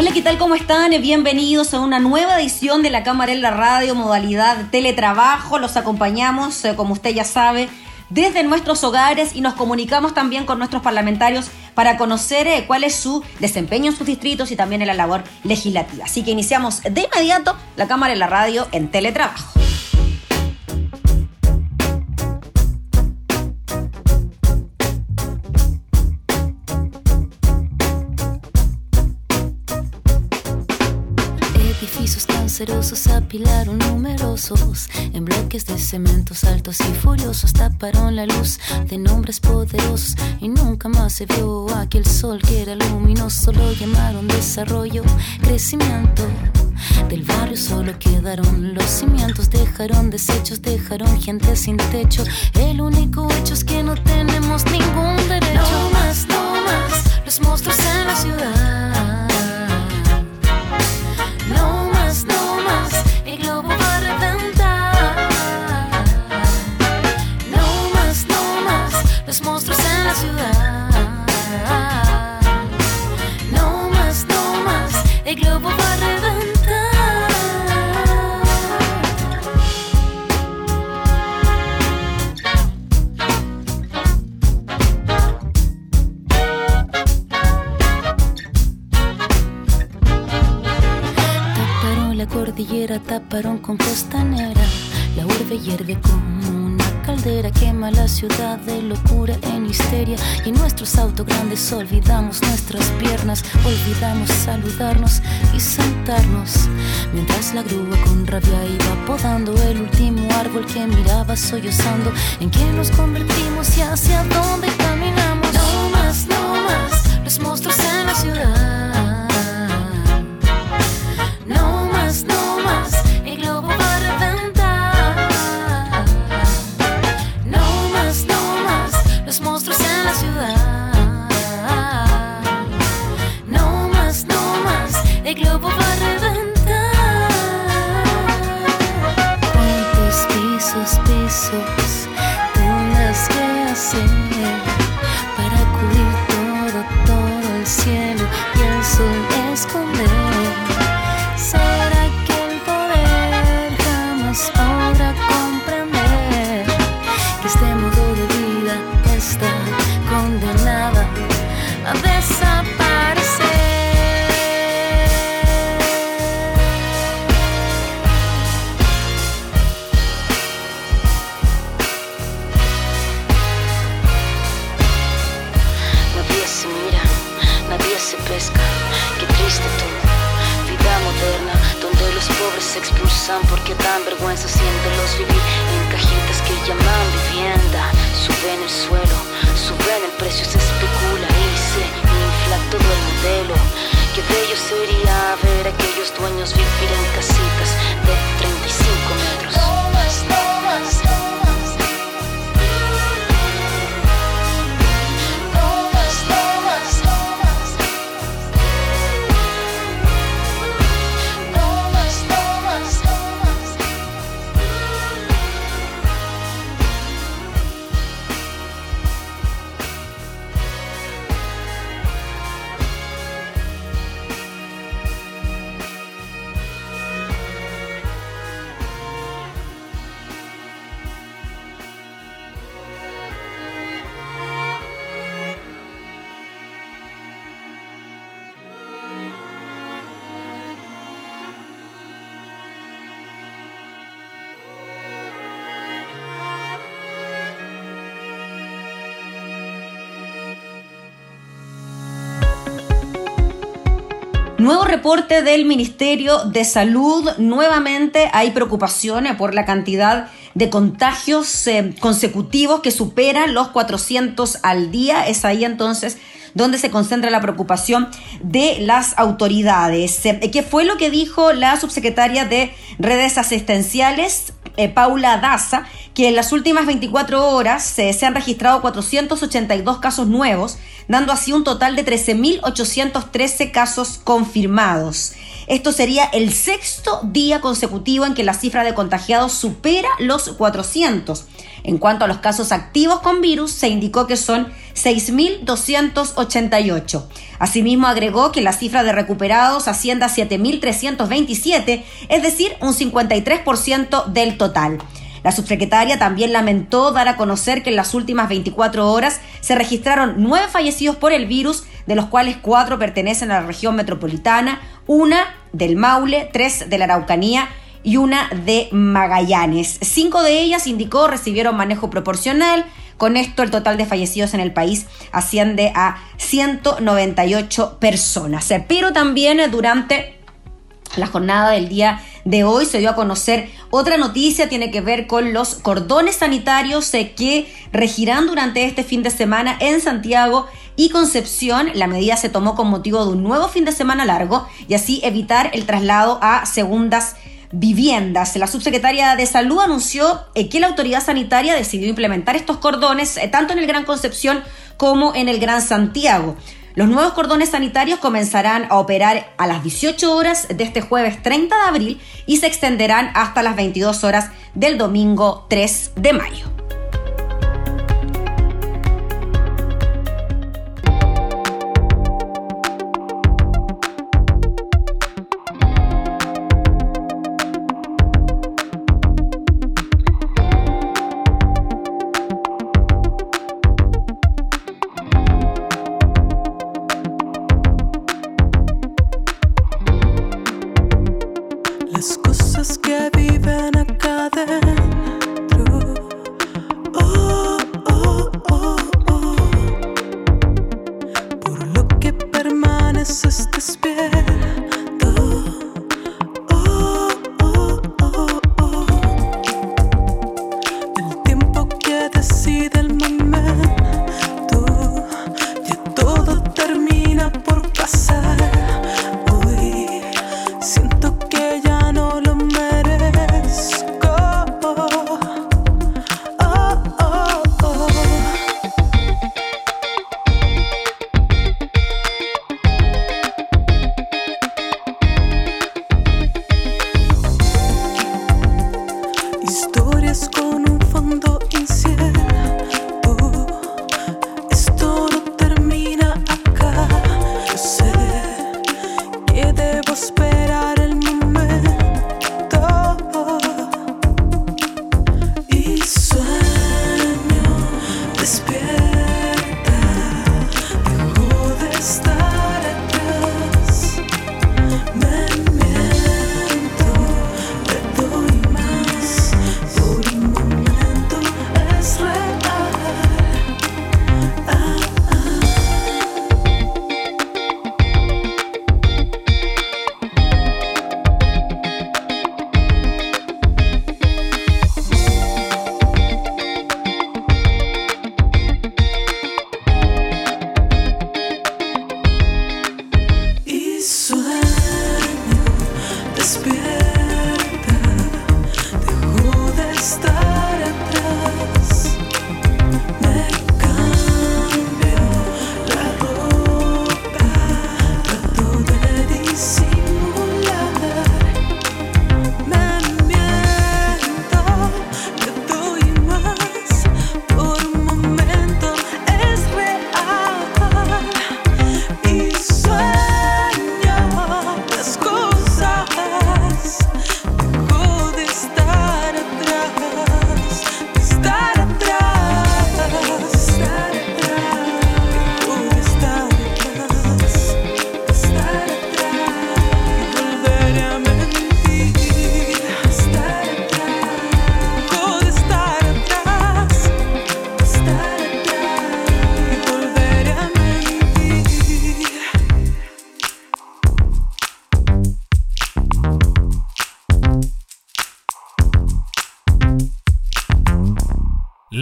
Hola, ¿qué tal? ¿Cómo están? Bienvenidos a una nueva edición de la Cámara en la Radio, modalidad teletrabajo. Los acompañamos, eh, como usted ya sabe, desde nuestros hogares y nos comunicamos también con nuestros parlamentarios para conocer eh, cuál es su desempeño en sus distritos y también en la labor legislativa. Así que iniciamos de inmediato la Cámara en la Radio en teletrabajo. Cancerosos apilaron numerosos en bloques de cementos altos y furiosos taparon la luz de nombres poderosos y nunca más se vio aquel sol que era luminoso. Lo llamaron desarrollo crecimiento del barrio. Solo quedaron los cimientos dejaron desechos dejaron gente sin techo. El único hecho es que no tenemos ningún derecho. No más no más los monstruos en la ciudad taparon Y en nuestros autos grandes olvidamos nuestras piernas, olvidamos saludarnos y sentarnos. Mientras la grúa con rabia iba podando el último árbol que miraba sollozando. ¿En qué nos convertimos y hacia dónde caminamos? No más, no más, los monstruos en la ciudad. любовь. Nuevo reporte del Ministerio de Salud. Nuevamente hay preocupaciones por la cantidad de contagios eh, consecutivos que superan los 400 al día. Es ahí entonces donde se concentra la preocupación de las autoridades. Eh, ¿Qué fue lo que dijo la subsecretaria de redes asistenciales, eh, Paula Daza, que en las últimas 24 horas se han registrado 482 casos nuevos, dando así un total de 13.813 casos confirmados. Esto sería el sexto día consecutivo en que la cifra de contagiados supera los 400. En cuanto a los casos activos con virus, se indicó que son 6.288. Asimismo, agregó que la cifra de recuperados asciende a 7.327, es decir, un 53% del total. La subsecretaria también lamentó dar a conocer que en las últimas 24 horas se registraron nueve fallecidos por el virus, de los cuales cuatro pertenecen a la región metropolitana, una del Maule, tres de la Araucanía y una de Magallanes. Cinco de ellas, indicó, recibieron manejo proporcional. Con esto, el total de fallecidos en el país asciende a 198 personas. Pero también durante la jornada del día de hoy se dio a conocer otra noticia, tiene que ver con los cordones sanitarios eh, que regirán durante este fin de semana en Santiago y Concepción. La medida se tomó con motivo de un nuevo fin de semana largo y así evitar el traslado a segundas viviendas. La subsecretaria de Salud anunció eh, que la autoridad sanitaria decidió implementar estos cordones eh, tanto en el Gran Concepción como en el Gran Santiago. Los nuevos cordones sanitarios comenzarán a operar a las 18 horas de este jueves 30 de abril y se extenderán hasta las 22 horas del domingo 3 de mayo.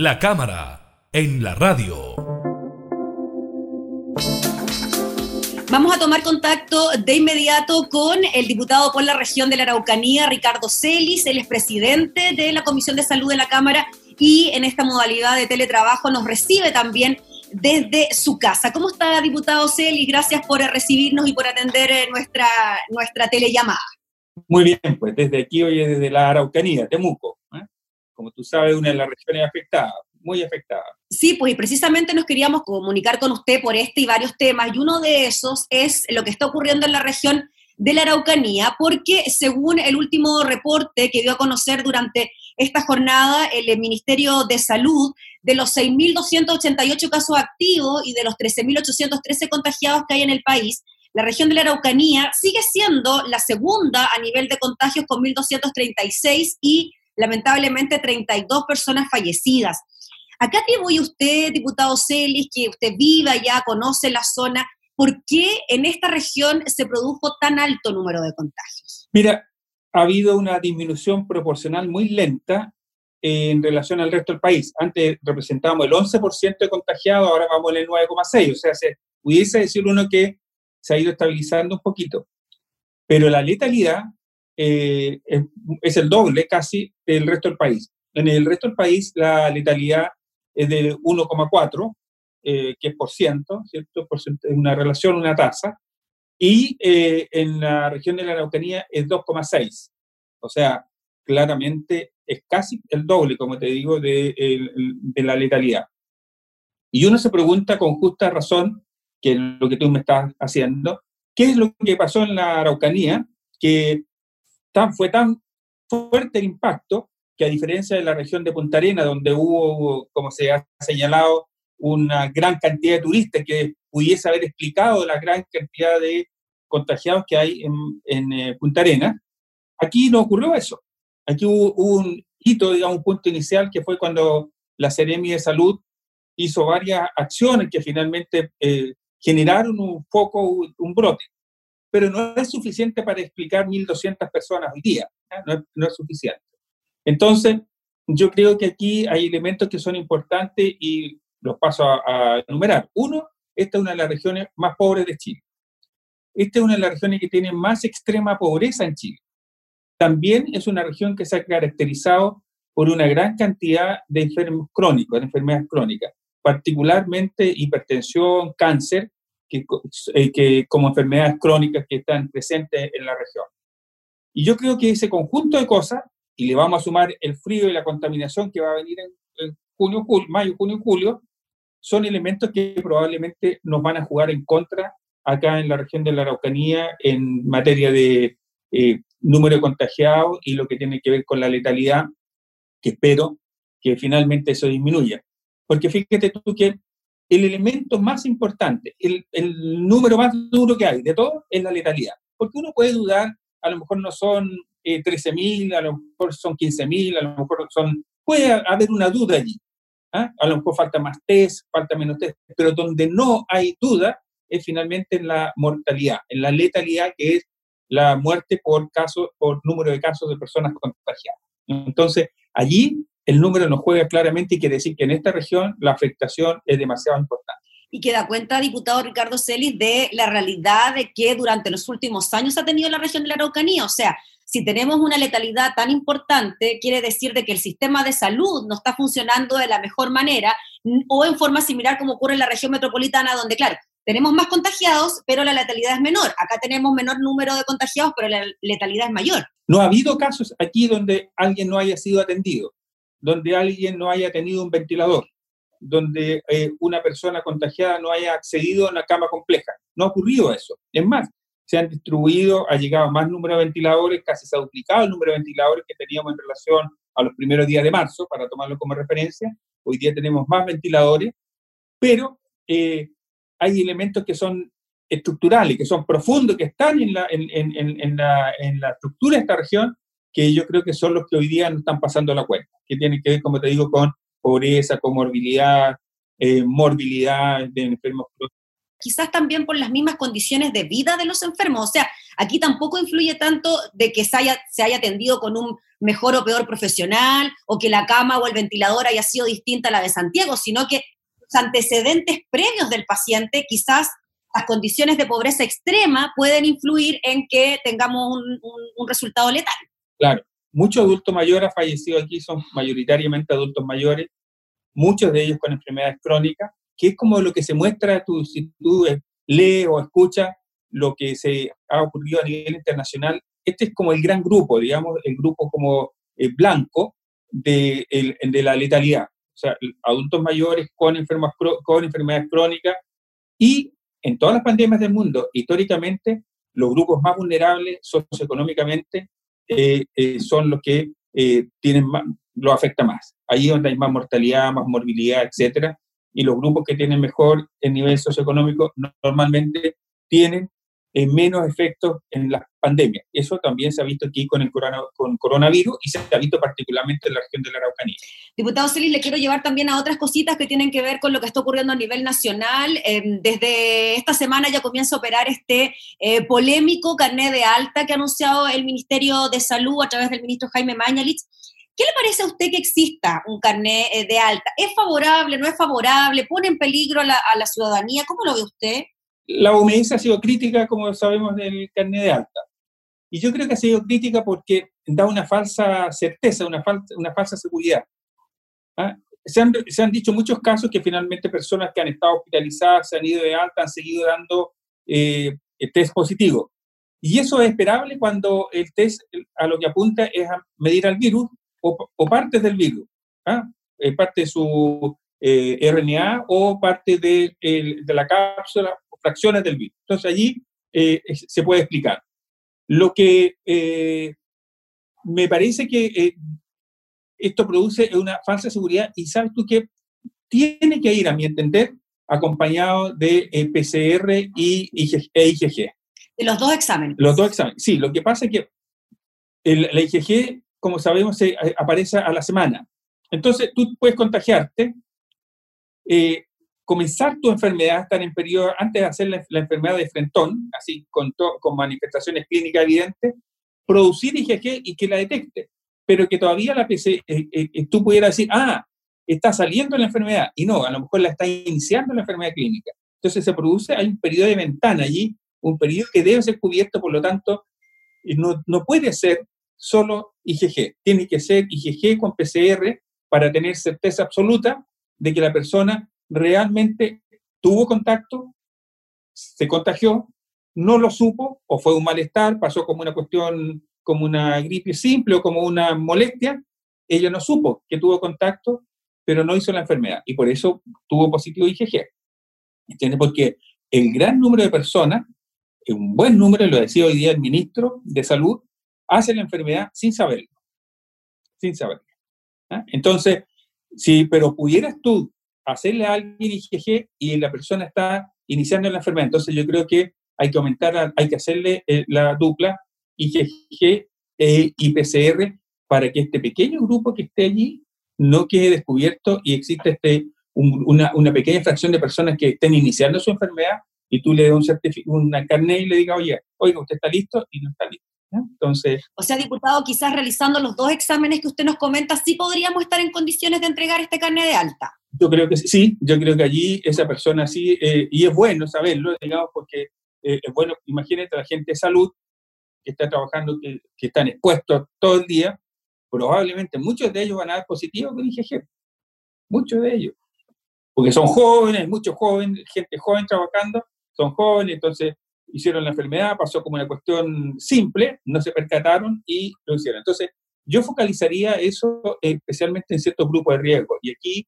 La cámara en la radio. Vamos a tomar contacto de inmediato con el diputado por la región de la Araucanía, Ricardo Celis, él es presidente de la Comisión de Salud de la Cámara y en esta modalidad de teletrabajo nos recibe también desde su casa. ¿Cómo está, diputado Celis? Gracias por recibirnos y por atender eh, nuestra, nuestra telellamada. Muy bien, pues desde aquí, hoy desde la Araucanía, Temuco. Como tú sabes, una de las regiones afectadas muy afectada. Sí, pues y precisamente nos queríamos comunicar con usted por este y varios temas, y uno de esos es lo que está ocurriendo en la región de la Araucanía, porque según el último reporte que dio a conocer durante esta jornada el Ministerio de Salud, de los 6.288 casos activos y de los 13.813 contagiados que hay en el país, la región de la Araucanía sigue siendo la segunda a nivel de contagios con 1.236 y lamentablemente 32 personas fallecidas. ¿A qué atribuye usted, diputado Celis, que usted viva ya, conoce la zona? ¿Por qué en esta región se produjo tan alto número de contagios? Mira, ha habido una disminución proporcional muy lenta en relación al resto del país. Antes representábamos el 11% de contagiados, ahora vamos en el 9,6%. O sea, se pudiese decir uno que se ha ido estabilizando un poquito. Pero la letalidad eh, es el doble casi del resto del país. En el resto del país la letalidad es de 1,4, eh, que es por ciento, ¿cierto? Por una relación, una tasa, y eh, en la región de la Araucanía es 2,6. O sea, claramente es casi el doble, como te digo, de, de, la letalidad. Y uno se pregunta con justa razón, que es lo que tú me estás haciendo, ¿qué es lo que pasó en la Araucanía que fue tan fuerte el impacto que a diferencia de la región de Punta Arena, donde hubo, como se ha señalado, una gran cantidad de turistas que pudiese haber explicado la gran cantidad de contagiados que hay en, eh, Punta Arena, aquí no ocurrió eso. Aquí hubo, un hito, digamos, un punto inicial que fue cuando la Seremi de Salud hizo varias acciones que finalmente eh, generaron un foco, un, brote. Pero no es suficiente para explicar 1.200 personas hoy día, no no es suficiente. Entonces, yo creo que aquí hay elementos que son importantes y los paso a, enumerar. Uno, esta es una de las regiones más pobres de Chile. Esta es una de las regiones que tiene más extrema pobreza en Chile. También es una región que se ha caracterizado por una gran cantidad de enfermos crónicos, de enfermedades crónicas, particularmente hipertensión, cáncer, que, eh, que, como enfermedades crónicas que están presentes en la región. Y yo creo que ese conjunto de cosas y le vamos a sumar el frío y la contaminación que va a venir en, junio, julio, mayo, junio, julio, son elementos que probablemente nos van a jugar en contra acá en la región de la Araucanía en materia de eh, número de contagiados y lo que tiene que ver con la letalidad, que espero que finalmente eso disminuya. Porque fíjate tú que el elemento más importante, el, el número más duro que hay de todo es la letalidad. Porque uno puede dudar, a lo mejor no son eh, 13.000, a lo mejor son 15.000, a lo mejor son... Puede haber una duda allí. ¿ah? A lo mejor falta más test, falta menos test, pero donde no hay duda es finalmente en la mortalidad, en la letalidad que es la muerte por caso, por número de casos de personas contagiadas. Entonces, allí el número nos juega claramente y quiere decir que en esta región la afectación es demasiado importante. Y que da cuenta, diputado Ricardo Celis, de la realidad de que durante los últimos años ha tenido la región de la Araucanía. O sea, si tenemos una letalidad tan importante, quiere decir de que el sistema de salud no está funcionando de la mejor manera o en forma similar como ocurre en la región metropolitana, donde, claro, tenemos más contagiados, pero la letalidad es menor. Acá tenemos menor número de contagiados, pero la letalidad es mayor. No ha habido casos aquí donde alguien no haya sido atendido, donde alguien no haya tenido un ventilador, donde eh, una persona contagiada no haya accedido a una cama compleja. No ha ocurrido eso. Es más, se han distribuido, ha llegado más número de ventiladores, casi se ha duplicado el número de ventiladores que teníamos en relación a los primeros días de marzo, para tomarlo como referencia. Hoy día tenemos más ventiladores, pero eh, hay elementos que son estructurales, que son profundos, que están en la, en, en, en, la, en la estructura de esta región, que yo creo que son los que hoy día no están pasando la cuenta, que tienen que ver, como te digo, con pobreza, comorbilidad, eh, morbilidad de enfermos quizás también por las mismas condiciones de vida de los enfermos. O sea, aquí tampoco influye tanto de que se haya, se haya atendido con un mejor o peor profesional o que la cama o el ventilador haya sido distinta a la de Santiago, sino que los antecedentes previos del paciente quizás las condiciones de pobreza extrema pueden influir en que tengamos un, resultado letal. Claro, muchos adultos mayores fallecidos aquí son mayoritariamente adultos mayores, muchos de ellos con enfermedades crónicas, que es como lo que se muestra tú, si tú lees o escuchas lo que se ha ocurrido a nivel internacional. Este es como el gran grupo, digamos, el grupo como eh, blanco de, de la letalidad. O sea, adultos mayores con, enfermas, con enfermedades crónicas y en todas las pandemias del mundo, históricamente, los grupos más vulnerables socioeconómicamente eh, eh, son los que eh, tienen más, lo afecta más. Ahí donde hay más mortalidad, más morbilidad, etcétera. Y los grupos que tienen mejor el nivel socioeconómico normalmente tienen menos efectos en las pandemias. Eso también se ha visto aquí con el con coronavirus y se ha visto particularmente en la región de la Araucanía. Diputado Celis, le quiero llevar también a otras cositas que tienen que ver con lo que está ocurriendo a nivel nacional. Em, desde esta semana ya comienza a operar este eh, polémico carnet de alta que ha anunciado el Ministerio de Salud a través del ministro Jaime Mañalich. ¿Qué le parece a usted que exista un carnet eh, de alta? ¿Es favorable, no es favorable? ¿Pone en peligro a la ciudadanía? ¿Cómo lo ve usted? La OMS ha sido crítica, como sabemos, del carnet de alta. Y yo creo que ha sido crítica porque da una falsa certeza, una, una falsa seguridad. ¿Ah? Se, han, se, han, dicho muchos casos que finalmente personas que han estado hospitalizadas, se han ido de alta, han seguido dando eh, test positivo. Y eso es esperable cuando el test a lo que apunta es a medir al virus o, o partes del virus, ¿ah? Eh, parte de su eh, RNA o parte de, de la cápsula fracciones del virus. Entonces allí eh, se puede explicar. Lo que eh, me parece que eh, esto produce una falsa seguridad y sabes tú que tiene que ir, a mi entender, acompañado de PCR y IgG, e IgG. De los dos exámenes. Los dos exámenes. Sí, lo que pasa es que el, la IgG, como sabemos, se, aparece a la semana. Entonces, tú puedes contagiarte, comenzar tu enfermedad, estar en periodo, antes de hacer la, enfermedad de frentón, así con, con manifestaciones clínicas evidentes, producir IgG y que la detecte, pero que todavía la PC, eh, eh, eh, tú pudieras decir, ah, está saliendo la enfermedad, y no, a lo mejor la está iniciando la enfermedad clínica. Entonces se produce, hay un periodo de ventana allí, un periodo que debe ser cubierto, por lo tanto, no, no puede ser solo IgG, tiene que ser IgG con PCR para tener certeza absoluta de que la persona realmente tuvo contacto, se contagió, no lo supo, o fue un malestar, pasó como una cuestión, como una gripe simple o como una molestia, ella no supo que tuvo contacto, pero no hizo la enfermedad y por eso tuvo positivo IgG. ¿Entiendes? Porque el gran número de personas, un buen número, lo decía hoy día el ministro de Salud, hace la enfermedad sin saberlo. Sin saberlo. ¿ah? Entonces, sí, pero pudieras tú hacerle a alguien IgG y la persona está iniciando la enfermedad. Entonces yo creo que hay que aumentar, hay que hacerle eh, la dupla IgG e y PCR para que este pequeño grupo que esté allí no quede descubierto y exista este, una, pequeña fracción de personas que estén iniciando su enfermedad y tú le das un certificado, una carnet y le digas, oye, oiga, usted está listo y no está listo. Entonces, o sea, diputado, quizás realizando los dos exámenes que usted nos comenta, sí podríamos estar en condiciones de entregar este carnet de alta. Yo creo que sí, yo creo que allí esa persona sí, eh, y es bueno saberlo, digamos, porque eh, es bueno, imagínate la gente de salud que está trabajando, que, están expuestos todo el día, probablemente muchos de ellos van a dar positivo con IgG, muchos de ellos, porque son jóvenes, muchos jóvenes, gente joven trabajando, son jóvenes, entonces hicieron la enfermedad, pasó como una cuestión simple, no se percataron y lo hicieron. Entonces, yo focalizaría eso especialmente en ciertos grupos de riesgo. Y aquí,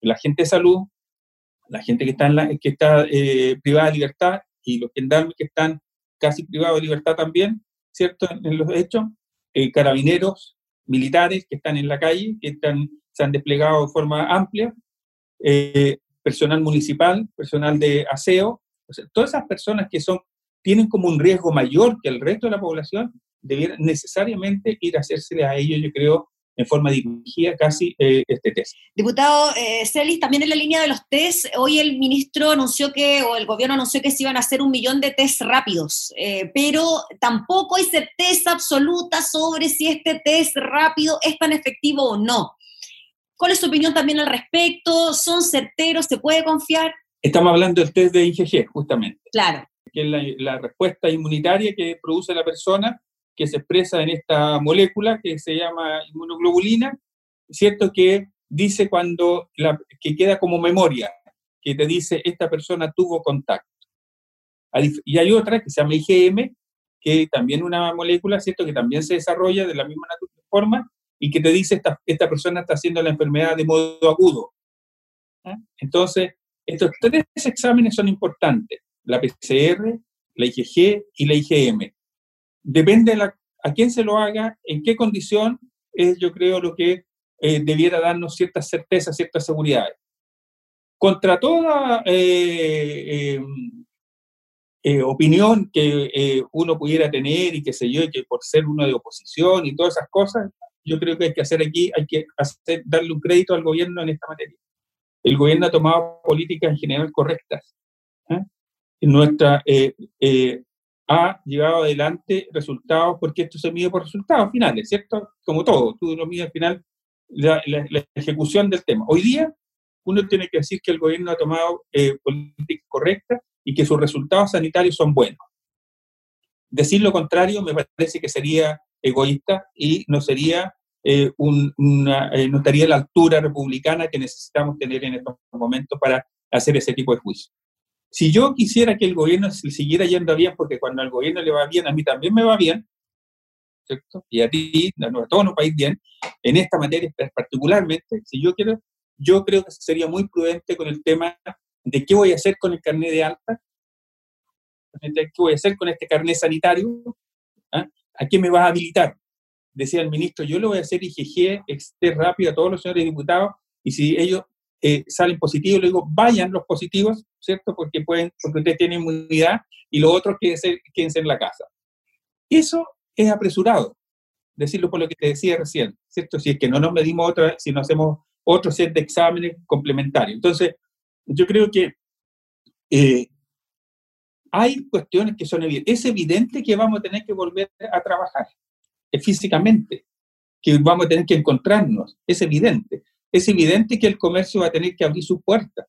la gente de salud, la gente que está, en la, que está eh, privada de libertad y los gendarmes que están casi privados de libertad también, ¿cierto? En, los hechos, eh, carabineros, militares que están en la calle, que están, se han desplegado de forma amplia, eh, personal municipal, personal de aseo, todas esas personas que son tienen como un riesgo mayor que el resto de la población, debieran necesariamente ir a hacerse a ellos, yo creo, en forma dirigida casi eh, este test. Diputado eh, Celis, también en la línea de los test, hoy el ministro anunció que, o el gobierno anunció que se iban a hacer un millón de test rápidos, eh, pero tampoco hay certeza absoluta sobre si este test rápido es tan efectivo o no. ¿Cuál es su opinión también al respecto? ¿Son certeros? ¿Se puede confiar? Estamos hablando del test de IgG, justamente. Claro. Que es la, la respuesta inmunitaria que produce la persona, que se expresa en esta molécula que se llama inmunoglobulina, ¿cierto? Que dice cuando, la, que queda como memoria, que te dice esta persona tuvo contacto. Y hay otra que se llama IgM, que también una molécula, ¿cierto? Que también se desarrolla de la misma forma y que te dice esta, esta persona está haciendo la enfermedad de modo agudo. ¿Ah? Entonces, estos tres exámenes son importantes, la PCR, la IgG y la IgM. Depende de a quién se lo haga, en qué condición, es yo creo lo que eh, debiera darnos ciertas certezas, ciertas seguridades. Contra toda eh, em, eh, opinión que uno pudiera tener y que sé yo, y que por ser uno de oposición y todas esas cosas, yo creo que hay que hacer aquí, hay que hacer, darle un crédito al gobierno en esta materia. El gobierno ha tomado políticas en general correctas. Nuestra, ha llevado adelante resultados, porque esto se mide por resultados finales, ¿cierto? Como todo, tú lo mides al final la, ejecución del tema. Hoy día uno tiene que decir que el gobierno ha tomado eh, políticas correctas y que sus resultados sanitarios son buenos. Decir lo contrario me parece que sería egoísta y no sería eh, una, eh, no estaría a la altura republicana que necesitamos tener en estos momentos para hacer ese tipo de juicio. Si yo quisiera que el gobierno siguiera yendo bien, porque cuando al gobierno le va bien, a mí también me va bien, ¿cierto? Y a ti, a todo nuestro país bien, en esta materia particularmente, si yo quiero, yo creo que sería muy prudente con el tema de qué voy a hacer con el carnet de alta, qué voy a hacer con este carnet sanitario, ¿Ah? a qué me va a habilitar. Decía el ministro, yo lo voy a hacer IgG, esté rápido a todos los señores diputados, y si ellos eh, salen positivos, le digo, vayan los positivos, ¿cierto? Porque, pueden, porque ustedes tienen inmunidad y los otros quédense, quédense en la casa. Eso es apresurado, decirlo por lo que te decía recién, ¿cierto? Si es que no nos medimos otra, si no hacemos otro set de exámenes complementarios. Entonces, yo creo que eh, hay cuestiones que son evidentes. Es evidente que vamos a tener que volver a trabajar eh, físicamente, que vamos a tener que encontrarnos, es evidente es evidente que el comercio va a tener que abrir sus puertas.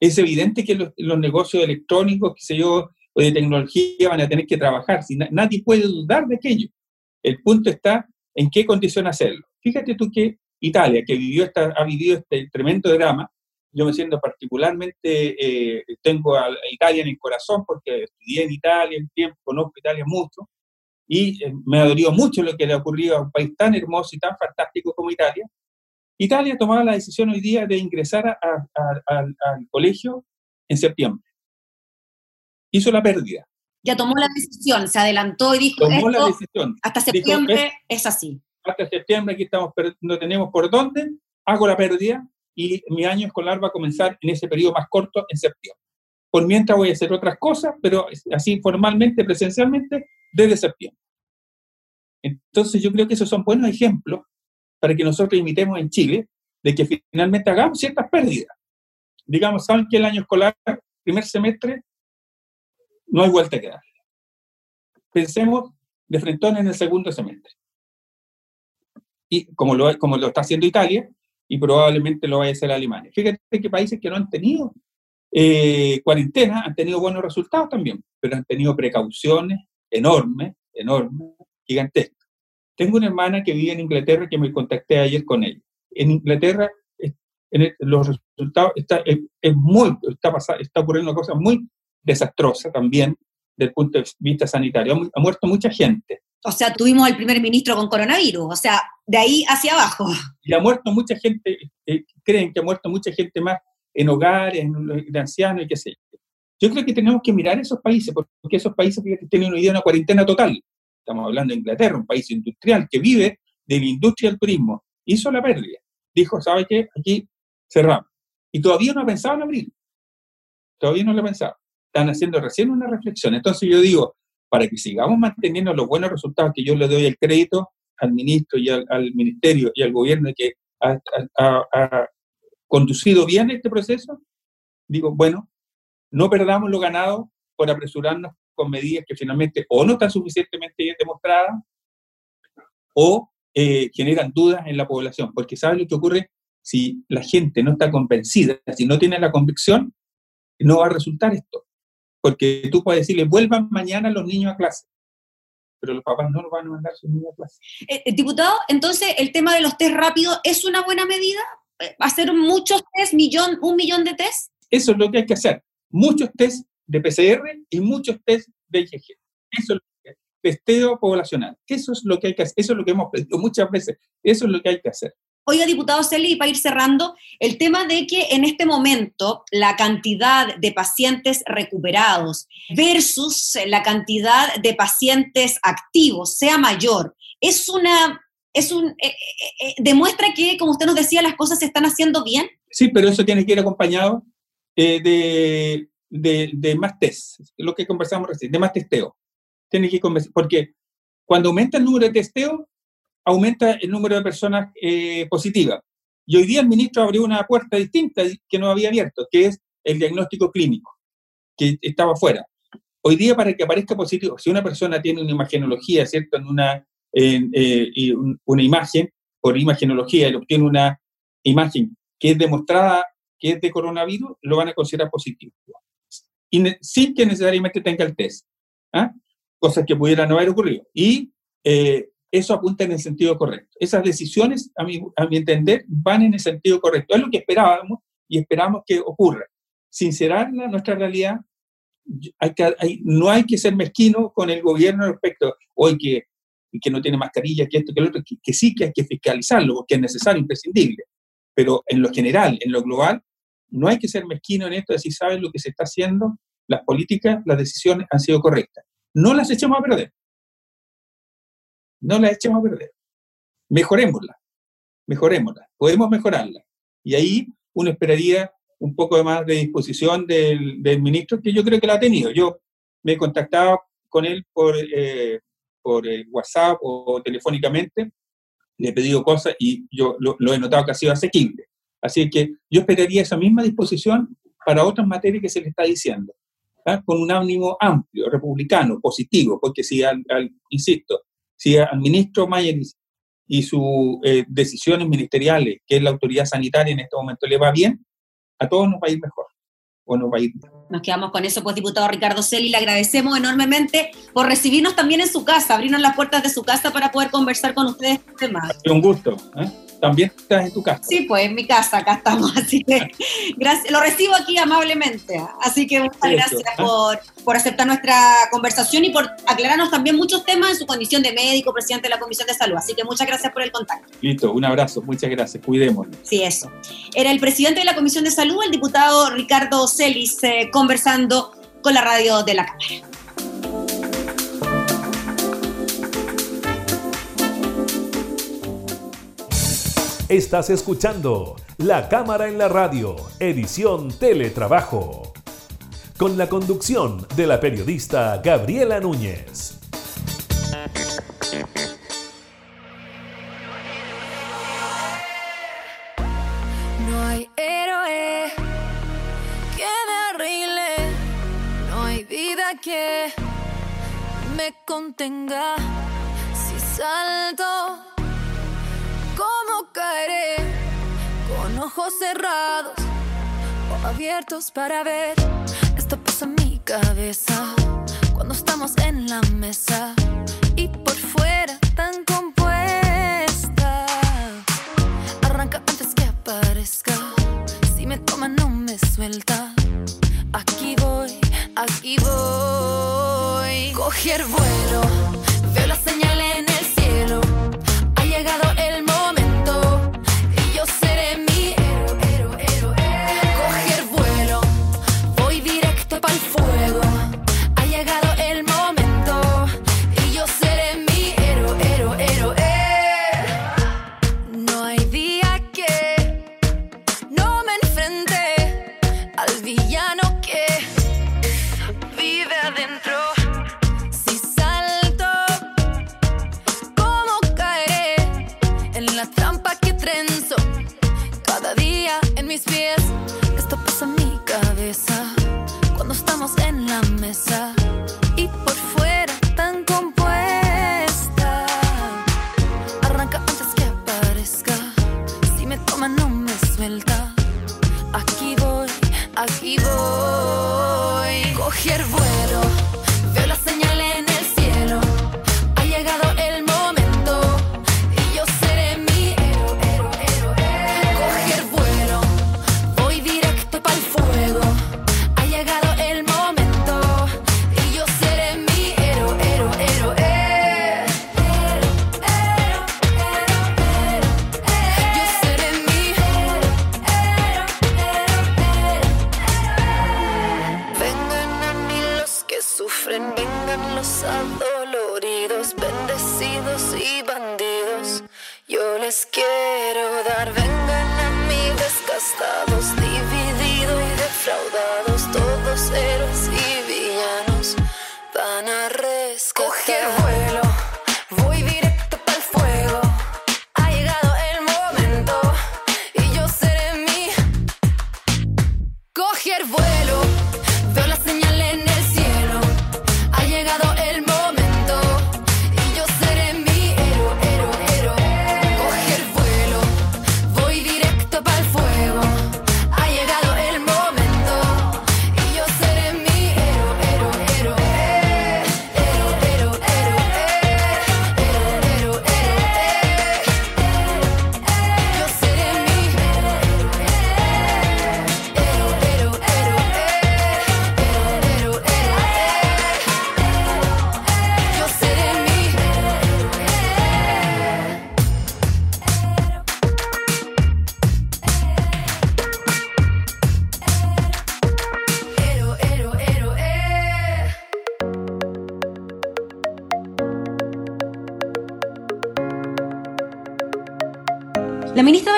Es evidente que los, negocios electrónicos, qué sé yo, o de tecnología van a tener que trabajar. Si nadie puede dudar de aquello. El punto está en qué condición hacerlo. Fíjate tú que Italia, que vivió esta, ha vivido este tremendo drama, yo me siento particularmente, eh, tengo a, Italia en el corazón porque estudié en Italia en tiempo, conozco Italia mucho, y eh, me ha dolido mucho lo que le ha ocurrido a un país tan hermoso y tan fantástico como Italia, Italia tomaba la decisión hoy día de ingresar al colegio en septiembre. Hizo la pérdida. Ya tomó la decisión, se adelantó y dijo, tomó la decisión. hasta septiembre es, así. Hasta septiembre aquí estamos, no tenemos por dónde, hago la pérdida y mi año escolar va a comenzar en ese periodo más corto, en septiembre. Por mientras voy a hacer otras cosas, pero así formalmente, presencialmente, desde septiembre. Entonces yo creo que esos son buenos ejemplos para que nosotros imitemos en Chile, de que finalmente hagamos ciertas pérdidas. Digamos, saben que el año escolar, primer semestre, no hay vuelta que darle. Pensemos de frente en el segundo semestre. Y como lo, como lo está haciendo Italia, y probablemente lo vaya a hacer Alemania. Fíjate que países que no han tenido eh, cuarentena han tenido buenos resultados también, pero han tenido precauciones enormes, enormes, gigantescas. Tengo una hermana que vive en Inglaterra que me contacté ayer con ella. En Inglaterra en los resultados está, es, muy, está, está ocurriendo una cosa muy desastrosa también desde el punto de vista sanitario. Ha, muerto mucha gente. O sea, tuvimos al primer ministro con coronavirus, o sea, de ahí hacia abajo. Y ha muerto mucha gente, eh, creen que ha muerto mucha gente más en hogares, en, de ancianos y qué sé yo. Yo creo que tenemos que mirar esos países, porque esos países tienen hoy día una cuarentena total estamos hablando de Inglaterra, un país industrial que vive de la industria del turismo, hizo la pérdida. Dijo, ¿sabe qué? Aquí cerramos. Y todavía no ha pensado en abrir. Todavía no lo ha pensado. Están haciendo recién una reflexión. Entonces yo digo, para que sigamos manteniendo los buenos resultados que yo le doy el crédito al ministro y al, ministerio y al gobierno que ha, ha conducido bien este proceso, digo, bueno, no perdamos lo ganado por apresurarnos con medidas que finalmente o no están suficientemente bien demostradas o eh, generan dudas en la población. Porque ¿sabes lo que ocurre? Si la gente no está convencida, si no tiene la convicción, no va a resultar esto. Porque tú puedes decirle, vuelvan mañana los niños a clase, pero los papás no los van a mandar sus niños a clase. Eh, eh, diputado, entonces el tema de los test rápidos es una buena medida. ¿Hacer muchos test, millón, un millón de test? Eso es lo que hay que hacer. Muchos test de PCR y muchos test de IgG. Eso es lo que testeo poblacional. Eso es lo que hay que hacer. Eso es lo que hemos pedido muchas veces. Eso es lo que hay que hacer. Oiga, diputado Celi, para ir cerrando, el tema de que en este momento la cantidad de pacientes recuperados versus la cantidad de pacientes activos sea mayor, es una, es un, eh, eh, eh, demuestra que, como usted nos decía, las cosas se están haciendo bien. Sí, pero eso tiene que ir acompañado de, de, de, más test, lo que conversamos recién, de más testeo. Tiene que porque cuando aumenta el número de testeo, aumenta el número de personas eh, positivas. Y hoy día el ministro abrió una puerta distinta que no había abierto, que es el diagnóstico clínico, que estaba fuera. Hoy día para que aparezca positivo, si una persona tiene una imagenología, ¿cierto? En una, eh, una imagen, por imagenología, y obtiene una imagen que es demostrada que es de coronavirus, lo van a considerar positivo. Y sin que necesariamente tenga el test. ¿ah? Cosas que pudieran no haber ocurrido. Y eh, eso apunta en el sentido correcto. Esas decisiones, a mi, a mi entender, van en el sentido correcto. Es lo que esperábamos y esperamos que ocurra. Sincerar nuestra realidad, hay que, no hay que ser mezquino con el gobierno respecto, hoy que, que no tiene mascarilla, que esto, que lo otro, que, que sí que hay que fiscalizarlo, porque es necesario, imprescindible. Pero en lo general, en lo global, no hay que ser mezquino en esto de si saben lo que se está haciendo, las políticas, las decisiones han sido correctas. No las echemos a perder no la echemos a perder. Mejorémosla, mejorémosla, podemos mejorarla. Y ahí uno esperaría un poco más de disposición del, ministro, que yo creo que la ha tenido. Yo me he contactado con él por, eh, por WhatsApp o telefónicamente, le he pedido cosas y yo lo, he notado que ha sido asequible. Así que yo esperaría esa misma disposición para otras materias que se le está diciendo, con un ánimo amplio, republicano, positivo, porque si, al, insisto, si al ministro Mayer y sus eh, decisiones ministeriales, que es la autoridad sanitaria en este momento, le va bien, a todos nos va a ir mejor. O nos va a ir Nos quedamos con eso, pues, diputado Ricardo Celi. Le agradecemos enormemente por recibirnos también en su casa, abrirnos las puertas de su casa para poder conversar con ustedes. Un gusto. ¿eh? también estás en tu casa. Sí, pues en mi casa, acá estamos, así que gracias, lo recibo aquí amablemente. Así que muchas gracias ¿ah? por, por, aceptar nuestra conversación y por aclararnos también muchos temas en su condición de médico, presidente de la Comisión de Salud. Así que muchas gracias por el contacto. Listo, un abrazo, muchas gracias, cuidémonos. Sí, eso. Era el presidente de la Comisión de Salud, el diputado Ricardo Celis, eh, conversando con la radio de la Cámara. Estás escuchando La Cámara en la Radio, edición Teletrabajo, con la conducción de la periodista Gabriela Núñez. Me contenga si salto caeré con ojos cerrados o abiertos para ver. Esto pasa en mi cabeza cuando estamos en la mesa y por fuera tan compuesta. Arranca antes que aparezca. Si me toma, no me suelta. Aquí voy, aquí voy. Coger vuelo,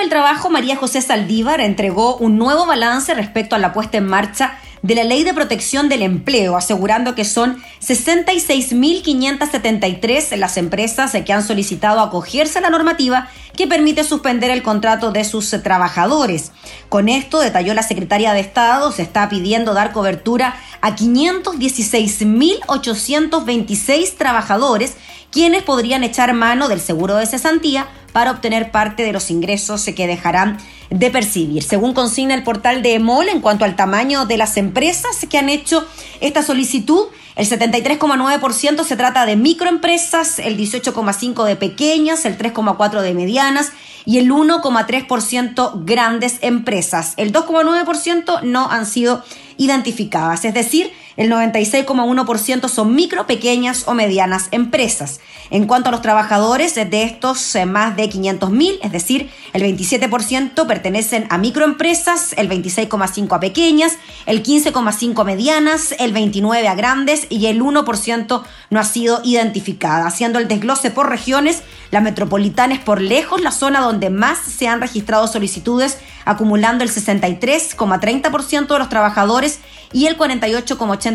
Trabajo, María José Saldívar, entregó un nuevo balance respecto a la puesta en marcha de la Ley de Protección del Empleo, asegurando que son 66.573 las empresas que han solicitado acogerse a la normativa que permite suspender el contrato de sus trabajadores. Con esto, detalló la secretaria de Estado, se está pidiendo dar cobertura a 516.826 trabajadores quienes podrían echar mano del seguro de cesantía para obtener parte de los ingresos que dejarán de percibir. Según consigna el portal de EMOL, en cuanto al tamaño de las empresas que han hecho esta solicitud, el 73,9% se trata de microempresas, el 18,5% de pequeñas, el 3,4% de medianas y el 1,3% grandes empresas. El 2,9% no han sido identificadas, es decir, el 96,1% son micro, pequeñas o medianas empresas. En cuanto a los trabajadores, de estos eh, más de 500.000, es decir, el 27% pertenecen a microempresas, el 26,5% a pequeñas, el 15,5% a medianas, el 29% a grandes y el 1% no ha sido identificada. Haciendo el desglose por regiones, la metropolitana es por lejos la zona donde más se han registrado solicitudes, acumulando el 63,30% de los trabajadores y el 48,80%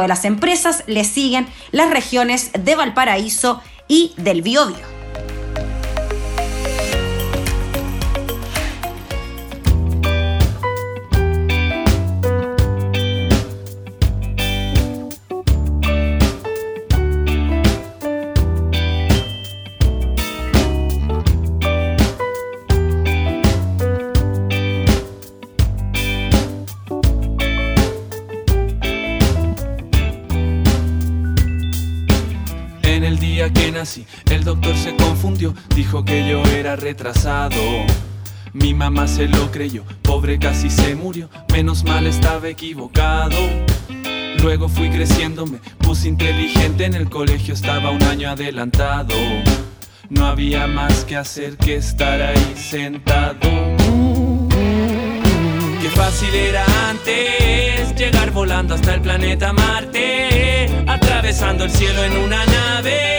de las empresas. Le siguen las regiones de Valparaíso y del Biobío. Retrasado. Mi mamá se lo creyó, pobre casi se murió, menos mal estaba equivocado. Luego fui creciendo, me puse inteligente, en el colegio estaba un año adelantado. No había más que hacer que estar ahí sentado. Qué fácil era antes llegar volando hasta el planeta Marte, atravesando el cielo en una nave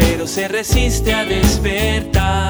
pero se resiste a despertar.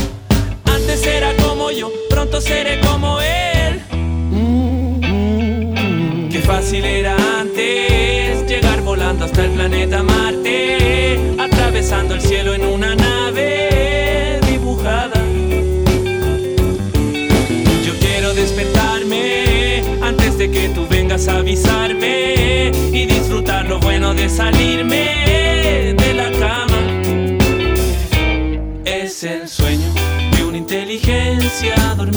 Era como yo, pronto seré como él. Qué fácil era antes llegar volando hasta el planeta Marte, atravesando el cielo en una nave dibujada. Yo quiero despertarme antes de que tú vengas a avisarme y disfrutar lo bueno de salirme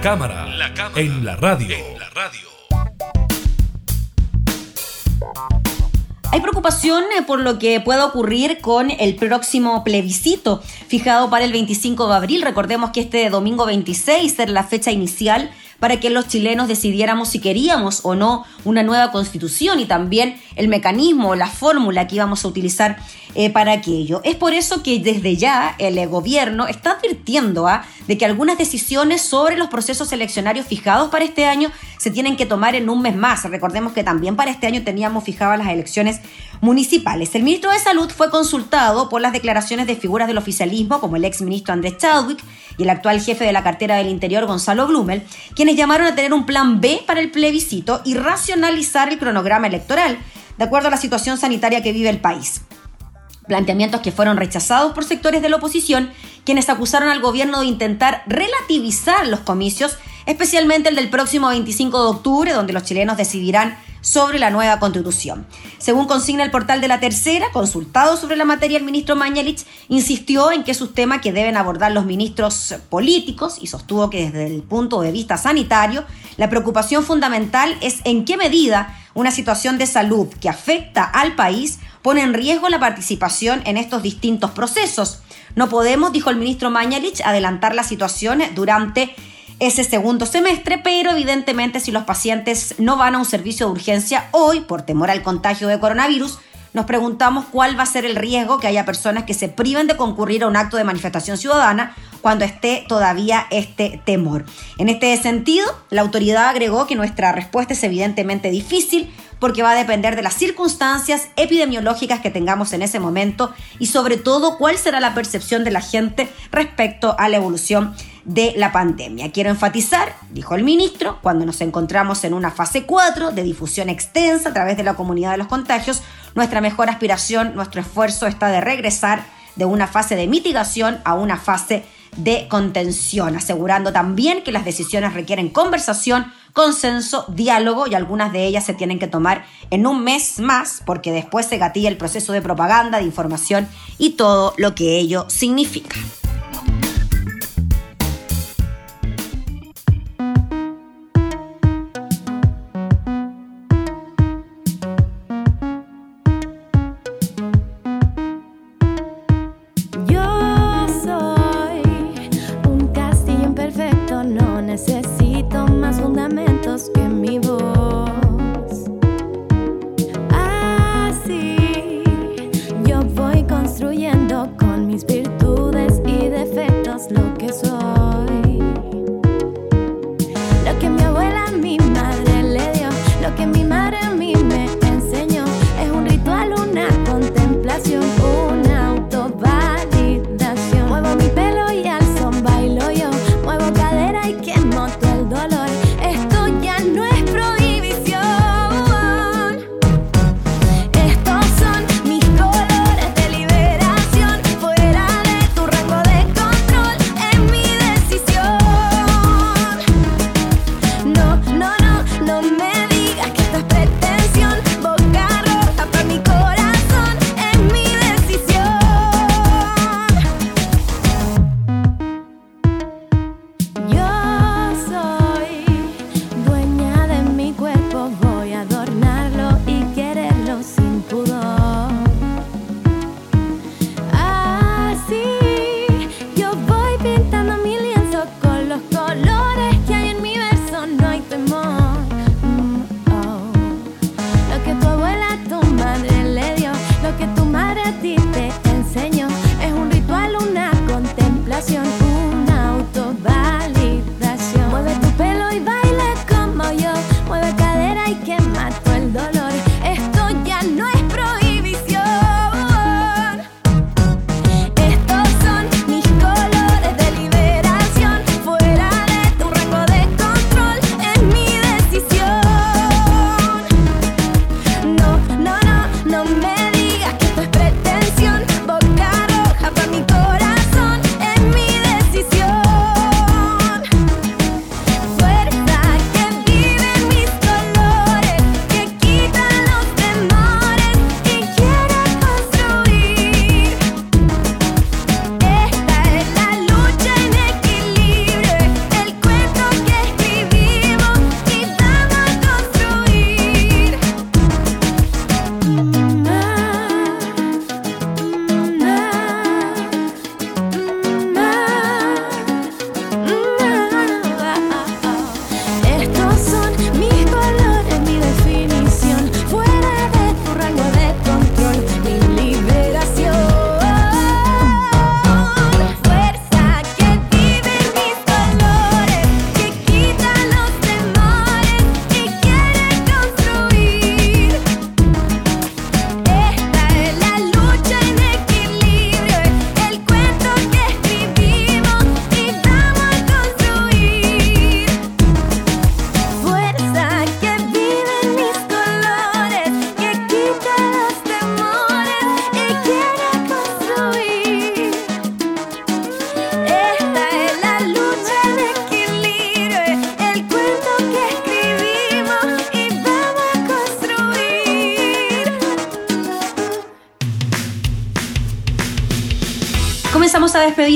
La cámara, en la radio. Hay preocupación eh, por lo que pueda ocurrir con el próximo plebiscito fijado para el 25 de abril. Recordemos que este domingo 26 era la fecha inicial para que los chilenos decidiéramos si queríamos o no una nueva constitución y también el mecanismo, la fórmula que íbamos a utilizar eh, para aquello. Es por eso que desde ya el eh, gobierno está advirtiendo ¿ah? de que algunas decisiones sobre los procesos eleccionarios fijados para este año se tienen que tomar en un mes más. Recordemos que también para este año teníamos fijadas las elecciones municipales. El ministro de Salud fue consultado por las declaraciones de figuras del oficialismo, como el ex ministro Andrés Chadwick y el actual jefe de la cartera del Interior, Gonzalo Blumel, quienes llamaron a tener un plan B para el plebiscito y racionalizar el cronograma electoral, de acuerdo a la situación sanitaria que vive el país planteamientos que fueron rechazados por sectores de la oposición, quienes acusaron al gobierno de intentar relativizar los comicios, especialmente el del próximo 25 de octubre, donde los chilenos decidirán sobre la nueva constitución. Según consigna el portal de la tercera, consultado sobre la materia, el ministro Mañalich insistió en que es un tema que deben abordar los ministros políticos y sostuvo que desde el punto de vista sanitario, la preocupación fundamental es en qué medida una situación de salud que afecta al país pone en riesgo la participación en estos distintos procesos. No podemos, dijo el ministro Mañalich, adelantar las situaciones durante ese segundo semestre, pero evidentemente si los pacientes no van a un servicio de urgencia hoy por temor al contagio de coronavirus, nos preguntamos cuál va a ser el riesgo que haya personas que se priven de concurrir a un acto de manifestación ciudadana cuando esté todavía este temor. En este sentido, la autoridad agregó que nuestra respuesta es evidentemente difícil porque va a depender de las circunstancias epidemiológicas que tengamos en ese momento y sobre todo cuál será la percepción de la gente respecto a la evolución de la pandemia. Quiero enfatizar, dijo el ministro, cuando nos encontramos en una fase 4 de difusión extensa a través de la comunidad de los contagios, nuestra mejor aspiración, nuestro esfuerzo está de regresar de una fase de mitigación a una fase de contención, asegurando también que las decisiones requieren conversación, consenso, diálogo y algunas de ellas se tienen que tomar en un mes más porque después se gatilla el proceso de propaganda, de información y todo lo que ello significa. Con mis virtudes I can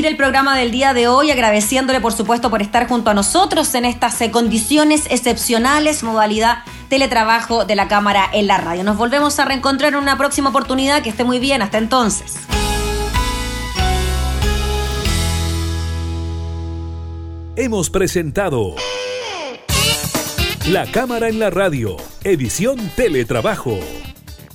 el programa del día de hoy agradeciéndole por supuesto por estar junto a nosotros en estas eh, condiciones excepcionales, modalidad teletrabajo de la Cámara en la radio. Nos volvemos a reencontrar en una próxima oportunidad. Que esté muy bien. Hasta entonces. Hemos presentado La Cámara en la Radio, edición Teletrabajo.